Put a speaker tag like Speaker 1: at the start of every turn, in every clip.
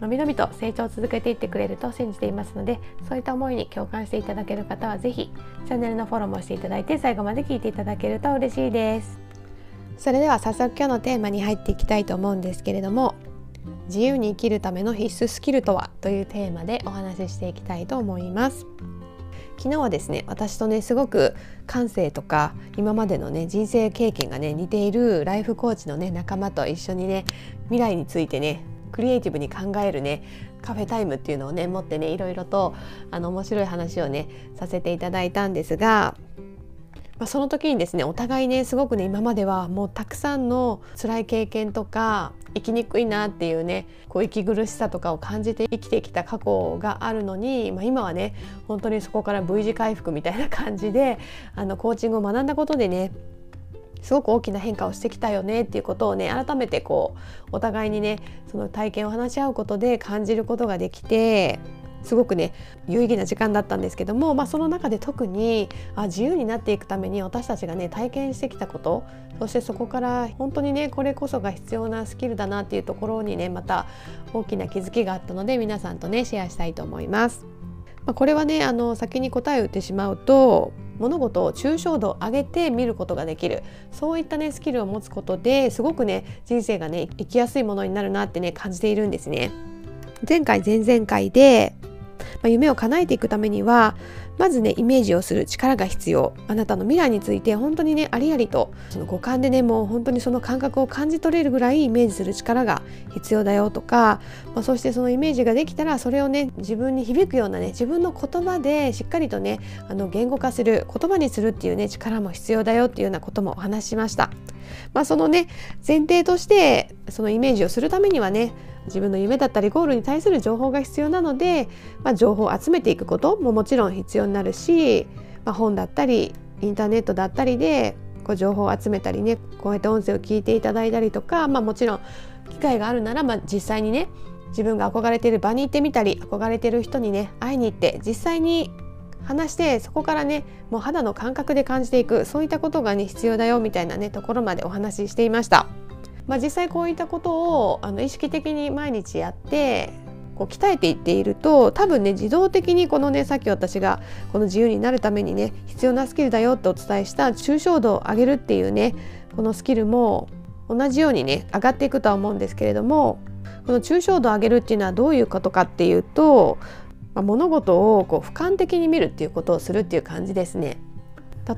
Speaker 1: のびのびと成長を続けていってくれると信じていますのでそういった思いに共感していただける方は是非チャンネルのフォローもしていただいて最後まで聞いていただけると嬉しいです。それでは早速今日のテーマに入っていきたいと思うんですけれども自由に生きるための必須スキルとはというテーマでお話ししていきたいと思います。昨日はですね私とねすごく感性とか今までのね人生経験がね似ているライフコーチのね仲間と一緒にね未来についてねクリエイティブに考えるねカフェタイムっていうのをね持ってねいろいろとあの面白い話をねさせていただいたんですが、まあ、その時にですねお互いねすごくね今まではもうたくさんの辛い経験とか生きにくいなっていうねこう息苦しさとかを感じて生きてきた過去があるのに、まあ、今はね本当にそこから V 字回復みたいな感じであのコーチングを学んだことでねすごく大きな変化をしてきたよねっていうことをね改めてこうお互いにねその体験を話し合うことで感じることができてすごくね有意義な時間だったんですけども、まあ、その中で特にあ自由になっていくために私たちがね体験してきたことそしてそこから本当にねこれこそが必要なスキルだなっていうところにねまた大きな気づきがあったので皆さんとねシェアしたいと思います。まあ、これはねあの先に答えを言ってしまうと物事を抽象度を上げて見ることができるそういったねスキルを持つことですごくね人生がね生きやすいものになるなってね感じているんですね。前回前々回でまあ、夢を叶えていくためにはまずねイメージをする力が必要あなたの未来について本当にねありありとその五感でねもう本当にその感覚を感じ取れるぐらいイメージする力が必要だよとか、まあ、そしてそのイメージができたらそれをね自分に響くようなね自分の言葉でしっかりとねあの言語化する言葉にするっていうね力も必要だよっていうようなこともお話ししました。まあ、そのね前提としてそのイメージをするためにはね自分の夢だったりゴールに対する情報が必要なので、まあ、情報を集めていくことももちろん必要になるし、まあ、本だったりインターネットだったりでこう情報を集めたりねこうやって音声を聞いていただいたりとか、まあ、もちろん機会があるなら、まあ、実際にね自分が憧れている場に行ってみたり憧れてる人にね会いに行って実際に話してそこからねもう肌の感覚で感じていくそういったことがね必要だよみたいなねところまでお話ししていました。まあ、実際こういったことをあの意識的に毎日やってこう鍛えていっていると多分ね自動的にこのねさっき私がこの自由になるためにね必要なスキルだよってお伝えした抽象度を上げるっていうねこのスキルも同じようにね上がっていくとは思うんですけれどもこの抽象度を上げるっていうのはどういうことかっていうと、まあ、物事をこう俯瞰的に見るっていうことをするっていう感じですね。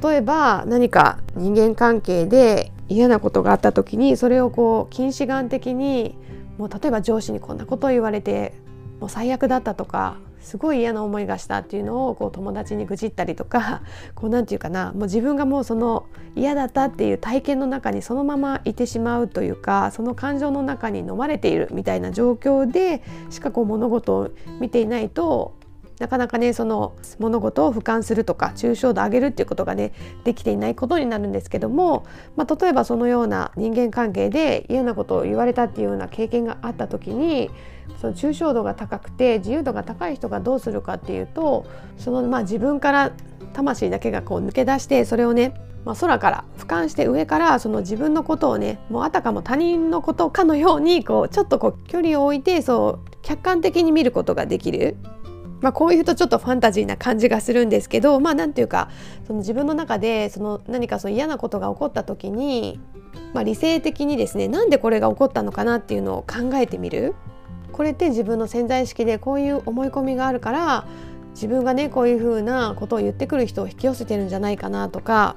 Speaker 1: 例えば何か人間関係で嫌なことがあった時にそれをこう近視眼的にもう例えば上司にこんなことを言われてもう最悪だったとかすごい嫌な思いがしたっていうのをこう友達に愚痴ったりとか こうなんて言うかなもう自分がもうその嫌だったっていう体験の中にそのままいてしまうというかその感情の中に飲まれているみたいな状況でしかこう物事を見ていないとなかなかねその物事を俯瞰するとか抽象度上げるっていうことがねできていないことになるんですけども、まあ、例えばそのような人間関係で嫌なことを言われたっていうような経験があった時にその抽象度が高くて自由度が高い人がどうするかっていうとそのまあ自分から魂だけがこう抜け出してそれをねまあ、空から俯瞰して上からその自分のことをねもうあたかも他人のことかのようにこうちょっとこう距離を置いてそう客観的に見ることができる。まあ、こういうとちょっとファンタジーな感じがするんですけどまあなんていうかその自分の中でその何かその嫌なことが起こった時に、まあ、理性的にですねなんでこれが起こったのかなっていうのを考えてみる。これって自分の潜在意識でこういう思い込みがあるから自分がねこういうふうなことを言ってくる人を引き寄せてるんじゃないかなとか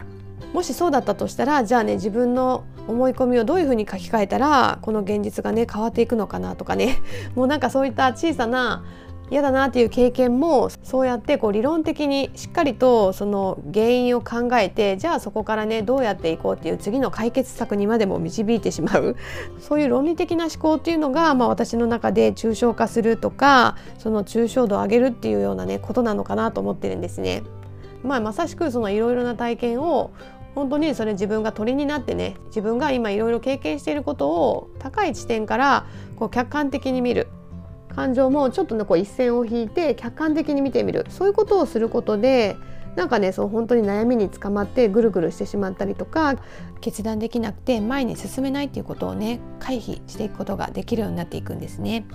Speaker 1: もしそうだったとしたらじゃあね自分の思い込みをどういうふうに書き換えたらこの現実がね変わっていくのかなとかね。もうなんかそういった小さな嫌だなっていう経験もそうやってこう理論的にしっかりとその原因を考えてじゃあそこからねどうやっていこうっていう次の解決策にまでも導いてしまうそういう論理的な思考っていうのが、まあ、私の中で抽象化するとかその抽象度を上げるっていうようなねことなのかなと思ってるんですね。まあ、まさしくそのいろいろな体験を本当にそれ自分が鳥になってね自分が今いろいろ経験していることを高い地点からこう客観的に見る感情もちょっとねこう一線を引いて客観的に見てみるそういうことをすることでなんかねそう本当に悩みにつかまってぐるぐるしてしまったりとか決断できなくて前に進めないっていうことをね回避していくことができるようになっていくんですね。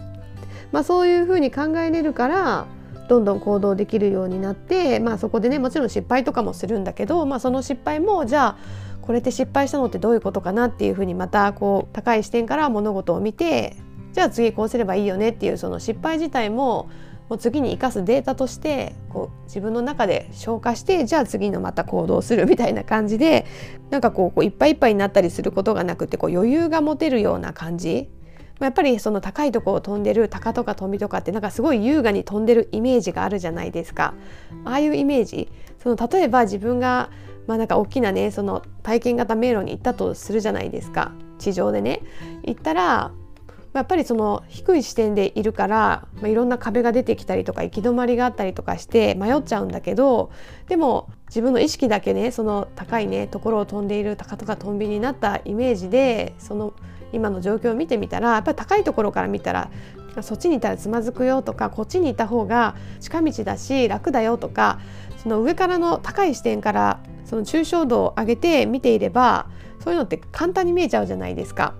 Speaker 1: まあ、そういうふうに考えれるからどんどん行動できるようになって、まあ、そこでねもちろん失敗とかもするんだけど、まあ、その失敗もじゃあこれって失敗したのってどういうことかなっていうふうにまたこう高い視点から物事を見てじゃあ次こうすればいいよねっていうその失敗自体ももう次に生かすデータとしてこう自分の中で消化してじゃあ次のまた行動するみたいな感じでなんかこうこういっぱいいっぱいになったりすることがなくてこう余裕が持てるような感じ。やっぱりその高いとこを飛んでる鷹とか飛とかってなんかすごい優雅に飛んでるイメージがあるじゃないですか。ああいうイメージ。その例えば自分がまあなんか大きなねその体験型迷路に行ったとするじゃないですか。地上でね。行ったらやっぱりその低い視点でいるから、まあ、いろんな壁が出てきたりとか行き止まりがあったりとかして迷っちゃうんだけどでも自分の意識だけねその高いねところを飛んでいる鷹とかトンビになったイメージでその今の状況を見てみたらやっぱり高いところから見たらそっちにいたらつまずくよとかこっちにいた方が近道だし楽だよとかその上からの高い視点からその抽象度を上げて見ていればそういうのって簡単に見えちゃうじゃないですか。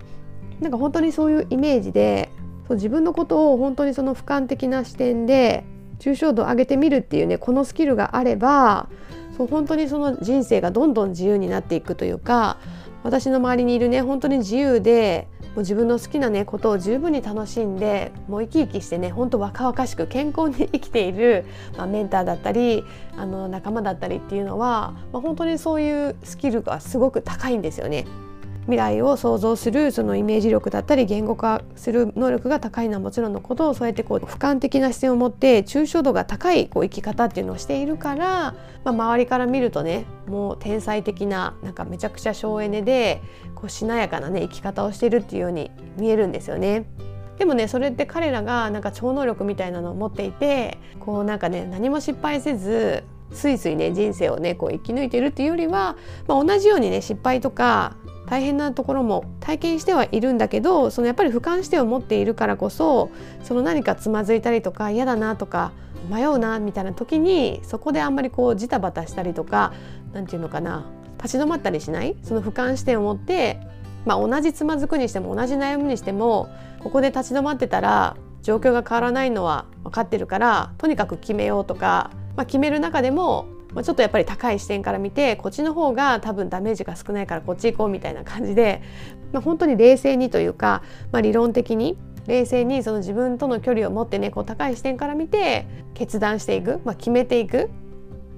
Speaker 1: なんか本当にそういうイメージでそう自分のことを本当にその俯瞰的な視点で抽象度を上げてみるっていうねこのスキルがあればそう本当にその人生がどんどん自由になっていくというか私の周りにいるね本当に自由でもう自分の好きなねことを十分に楽しんでもう生き生きしてね本当若々しく健康に生きている、まあ、メンターだったりあの仲間だったりっていうのは、まあ、本当にそういうスキルがすごく高いんですよね。未来を想像するそのイメージ力だったり言語化する能力が高いのはもちろんのことをそうやってこう俯瞰的な視点を持って抽象度が高いこう生き方っていうのをしているから、まあ、周りから見るとねもう天才的ななんかめちゃくちゃ省エネでこうしなやかなね生き方をしてるっていうように見えるんですよね。でもねそれって彼らがなんか超能力みたいなのを持っていてこうなんかね何も失敗せずすいすいね人生をねこう生き抜いてるっていうよりは、まあ、同じようにね失敗とか大変なところも体験してはいるんだけどそのやっぱり俯瞰視点を持っているからこそその何かつまずいたりとか嫌だなとか迷うなみたいな時にそこであんまりこうジタバタしたりとか何て言うのかな立ち止まったりしない？その俯瞰視点を持ってまあ、同じつまずくにしても同じ悩むにしてもここで立ち止まってたら状況が変わらないのは分かってるからとにかく決めようとか、まあ、決める中でもまあ、ちょっとやっぱり高い視点から見てこっちの方が多分ダメージが少ないからこっち行こうみたいな感じで、まあ、本当に冷静にというか、まあ、理論的に冷静にその自分との距離を持ってねこう高い視点から見て決断していく、まあ、決めていく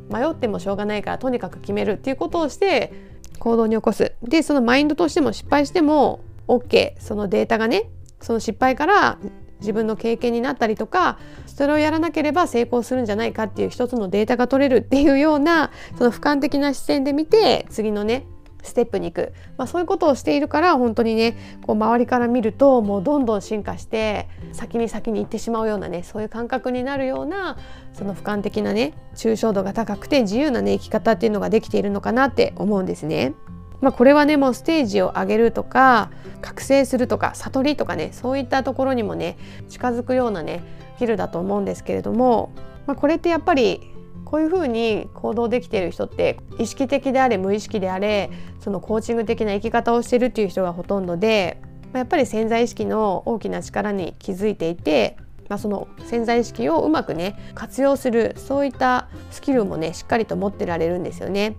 Speaker 1: 迷ってもしょうがないからとにかく決めるっていうことをして行動に起こす。でそのマインドとしても失敗しても OK そのデータがねその失敗から自分の経験になったりとかそれをやらなければ成功するんじゃないかっていう一つのデータが取れるっていうようなその俯瞰的な視点で見て次のねステップに行く、まあ、そういうことをしているから本当にねこう周りから見るともうどんどん進化して先に先に行ってしまうようなねそういう感覚になるようなその俯瞰的なね抽象度が高くて自由なね生き方っていうのができているのかなって思うんですね。まあ、これはねもうステージを上げるとか覚醒するとか悟りとかねそういったところにもね近づくようなねスキルだと思うんですけれども、まあ、これってやっぱりこういうふうに行動できている人って意識的であれ無意識であれそのコーチング的な生き方をしてるっていう人がほとんどで、まあ、やっぱり潜在意識の大きな力に気づいていて、まあ、その潜在意識をうまくね活用するそういったスキルもねしっかりと持ってられるんですよね。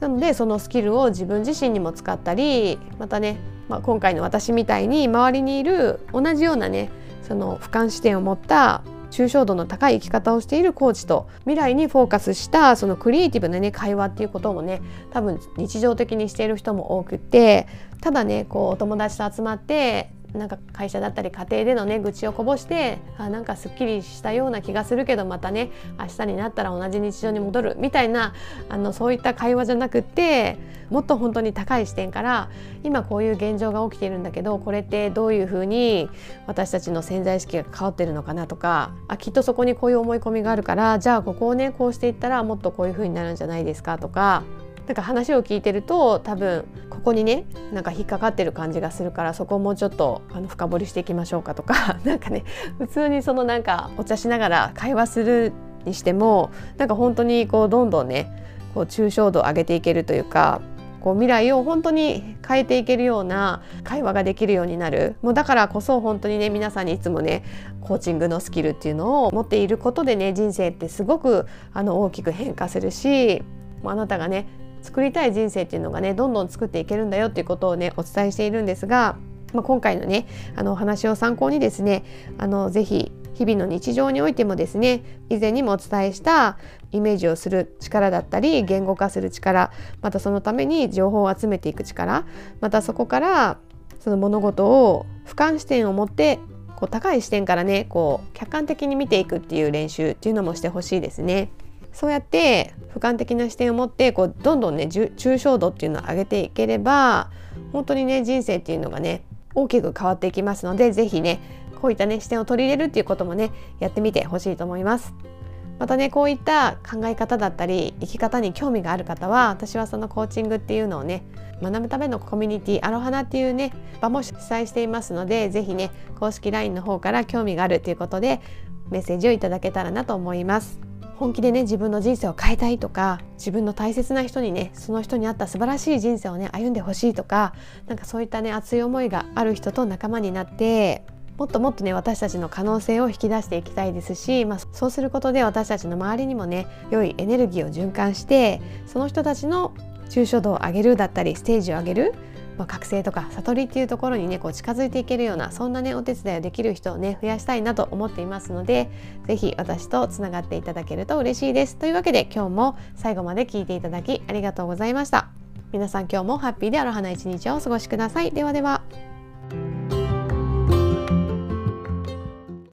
Speaker 1: なのでそのスキルを自分自身にも使ったりまたね、まあ、今回の私みたいに周りにいる同じようなねその俯瞰視点を持った抽象度の高い生き方をしているコーチと未来にフォーカスしたそのクリエイティブなね会話っていうこともね多分日常的にしている人も多くてただねこうお友達と集まってなんか会社だったり家庭でのね愚痴をこぼしてあなんかすっきりしたような気がするけどまたね明日になったら同じ日常に戻るみたいなあのそういった会話じゃなくってもっと本当に高い視点から今こういう現状が起きているんだけどこれってどういうふうに私たちの潜在意識が変わってるのかなとかあきっとそこにこういう思い込みがあるからじゃあここをねこうしていったらもっとこういうふうになるんじゃないですかとかなんか話を聞いてると多分ここにねなんか引っかかってる感じがするからそこをもうちょっとあの深掘りしていきましょうかとか なんかね普通にそのなんかお茶しながら会話するにしてもなんか本当にこうどんどんねこう抽象度を上げていけるというか未来を本当に変えていけるような会話ができるようになる。もうだからこそ本当にね皆さんにいつもねコーチングのスキルっていうのを持っていることでね人生ってすごくあの大きく変化するしあなたがね作りたい人生っていうのがねどんどん作っていけるんだよっていうことをねお伝えしているんですが、まあ、今回のねあのお話を参考にですねあのぜひ日々の日常においてもですね以前にもお伝えしたイメージをする力だったり言語化する力またそのために情報を集めていく力またそこからその物事を俯瞰視点を持ってこう高い視点からねこう客観的に見ていくっていう練習っていうのもしてほしいですね。そうやって俯瞰的な視点を持ってこうどんどんね抽象度っていうのを上げていければ本当にね人生っていうのがね大きく変わっていきますので是非ねこういったね視点を取り入れるっていうこともねやってみてほしいと思います。またねこういった考え方だったり生き方に興味がある方は私はそのコーチングっていうのをね学ぶためのコミュニティアロハナっていうね場も主催していますので是非ね公式 LINE の方から興味があるということでメッセージをいただけたらなと思います。本気でね自分の人生を変えたいとか自分の大切な人にねその人に合った素晴らしい人生をね歩んでほしいとかなんかそういったね熱い思いがある人と仲間になってもっともっとね私たちの可能性を引き出していきたいですし、まあ、そうすることで私たちの周りにもね良いエネルギーを循環してその人たちの抽象度を上げるだったりステージを上げるまあ、覚醒とか悟りっていうところにねこう近づいていけるようなそんなねお手伝いをできる人をね増やしたいなと思っていますので是非私とつながっていただけると嬉しいです。というわけで今日も最後まで聞いていただきありがとうございました。皆さん今日もハッピーでアロハな一日をお過ごしください。ではでは。